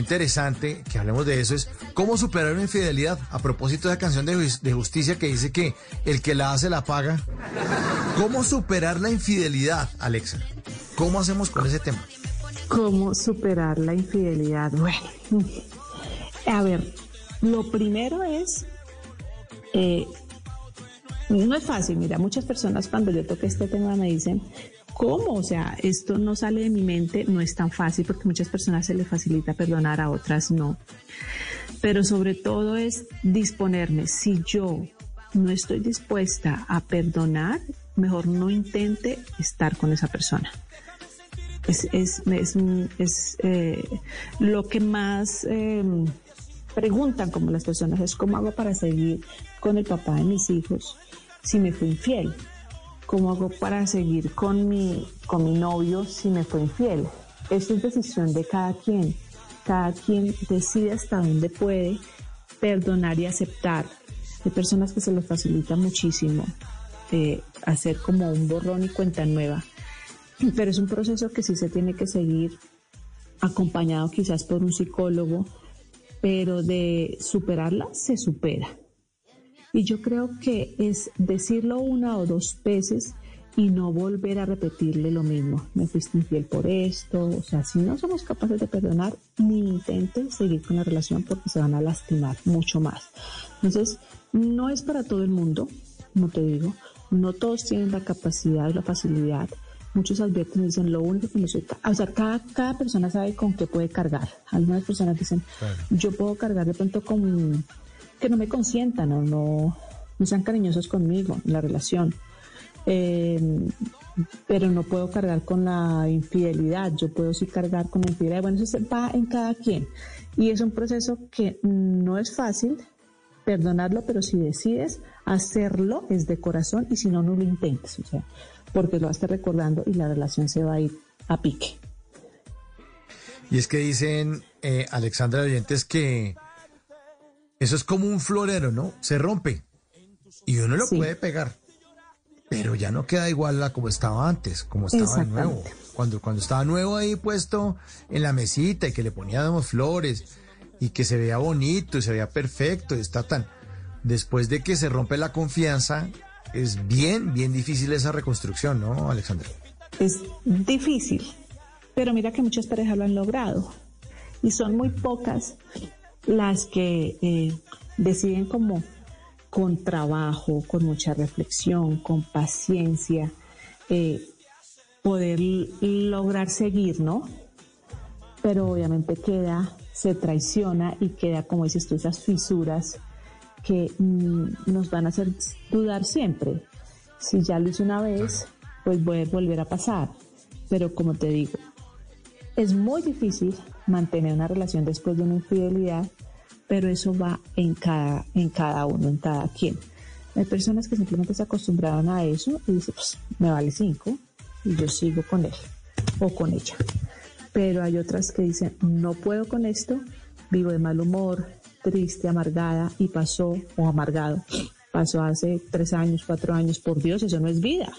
interesante que hablemos de eso es cómo superar una infidelidad. A propósito de la canción de, justicia que dice que el que la hace la paga. ¿Cómo superar la infidelidad, Alexa? ¿Cómo hacemos con ese tema? ¿Cómo superar la infidelidad? Bueno, a ver, lo primero es, eh, no es fácil, mira, muchas personas cuando yo toqué este tema me dicen, ¿Cómo? O sea, esto no sale de mi mente, no es tan fácil porque muchas personas se les facilita perdonar, a otras no. Pero sobre todo es disponerme. Si yo no estoy dispuesta a perdonar, mejor no intente estar con esa persona. Es, es, es, eh, lo que más em, preguntan como las personas es cómo hago para seguir con el papá de mis hijos si me fui infiel. ¿Cómo hago para seguir con mi, con mi novio si me fue infiel? Eso es decisión de cada quien. Cada quien decide hasta dónde puede perdonar y aceptar. Hay personas que se les facilita muchísimo eh, hacer como un borrón y cuenta nueva, pero es un proceso que sí se tiene que seguir acompañado quizás por un psicólogo, pero de superarla se supera. Y yo creo que es decirlo una o dos veces y no volver a repetirle lo mismo. Me fuiste infiel por esto. O sea, si no somos capaces de perdonar, ni intenten seguir con la relación porque se van a lastimar mucho más. Entonces, no es para todo el mundo, como te digo. No todos tienen la capacidad, la facilidad. Muchos advierten y dicen, lo único que soy... O sea, cada, cada persona sabe con qué puede cargar. Algunas personas dicen, yo puedo cargar de pronto con que no me consientan o no, no sean cariñosos conmigo en la relación. Em, pero no puedo cargar con la infidelidad, yo puedo sí cargar con la infidelidad. Bueno, eso va en cada quien. Y es un proceso que no es fácil perdonarlo, pero si decides hacerlo es de corazón y si no, no lo intentes, o sea, porque lo vas a estar recordando y la relación se va a ir a pique. Y es que dicen, eh, Alexandra Oyentes, que eso es como un florero, ¿no? Se rompe y uno lo puede pegar, pero ya no queda igual a como estaba antes, como estaba de nuevo. Cuando, cuando estaba nuevo ahí puesto en la mesita y que le poníamos flores y que se veía bonito y se veía perfecto y está tan... Después de que se rompe la confianza, es bien, bien difícil esa reconstrucción, ¿no, Alexandra? Es difícil, pero mira que muchas parejas lo han logrado y son muy pocas las que eh, deciden como con trabajo, con mucha reflexión, con paciencia, eh, poder lograr seguir, ¿no? Pero obviamente queda, se traiciona y queda, como dices tú, esas fisuras que mm, nos van a hacer dudar siempre. Si ya lo hice una vez, pues voy a volver a pasar. Pero como te digo, es muy difícil mantener una relación después de una infidelidad, pero eso va en cada, en cada uno, en cada quien. Hay personas que simplemente se acostumbraron a eso y dicen, pues me vale cinco y yo sigo con él o con ella. Pero hay otras que dicen, no puedo con esto, vivo de mal humor, triste, amargada y pasó, o amargado, pasó hace tres años, cuatro años, por Dios, eso no es vida.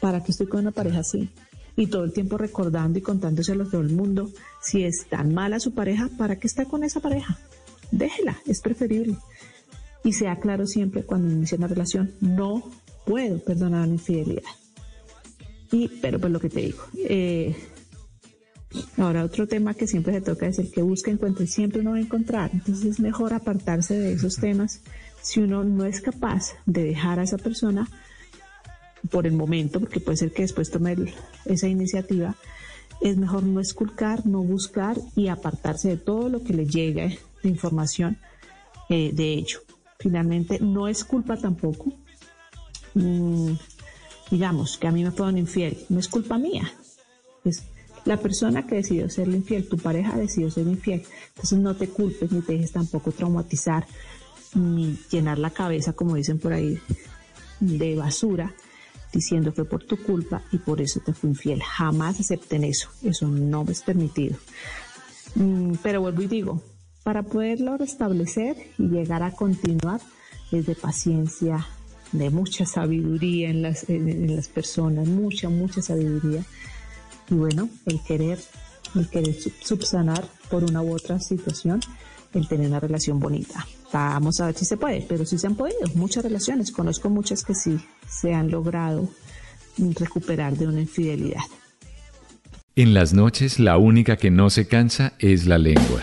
¿Para qué estoy con una pareja así? Y todo el tiempo recordando y contándoselo a todo el mundo. Si es tan mala su pareja, ¿para qué está con esa pareja? Déjela, es preferible. Y sea claro siempre cuando inicia una relación, no puedo perdonar una infidelidad. Y, pero pues lo que te digo, eh, ahora otro tema que siempre se toca es el que busca, encuentra y siempre uno va a encontrar. Entonces es mejor apartarse de esos temas si uno no es capaz de dejar a esa persona por el momento, porque puede ser que después tome esa iniciativa, es mejor no esculcar, no buscar y apartarse de todo lo que le llegue de información eh, de ello. Finalmente, no es culpa tampoco, mm, digamos, que a mí me fueron infiel, no es culpa mía, es la persona que decidió ser infiel, tu pareja decidió ser infiel, entonces no te culpes ni te dejes tampoco traumatizar ni llenar la cabeza, como dicen por ahí, de basura diciendo que por tu culpa y por eso te fui infiel. Jamás acepten eso, eso no es permitido. Mm, pero vuelvo y digo, para poderlo restablecer y llegar a continuar es de paciencia, de mucha sabiduría en las, en las personas, mucha, mucha sabiduría. Y bueno, el querer el querer subsanar por una u otra situación, el tener una relación bonita. Vamos a ver si se puede, pero sí se han podido muchas relaciones. Conozco muchas que sí se han logrado recuperar de una infidelidad. En las noches la única que no se cansa es la lengua.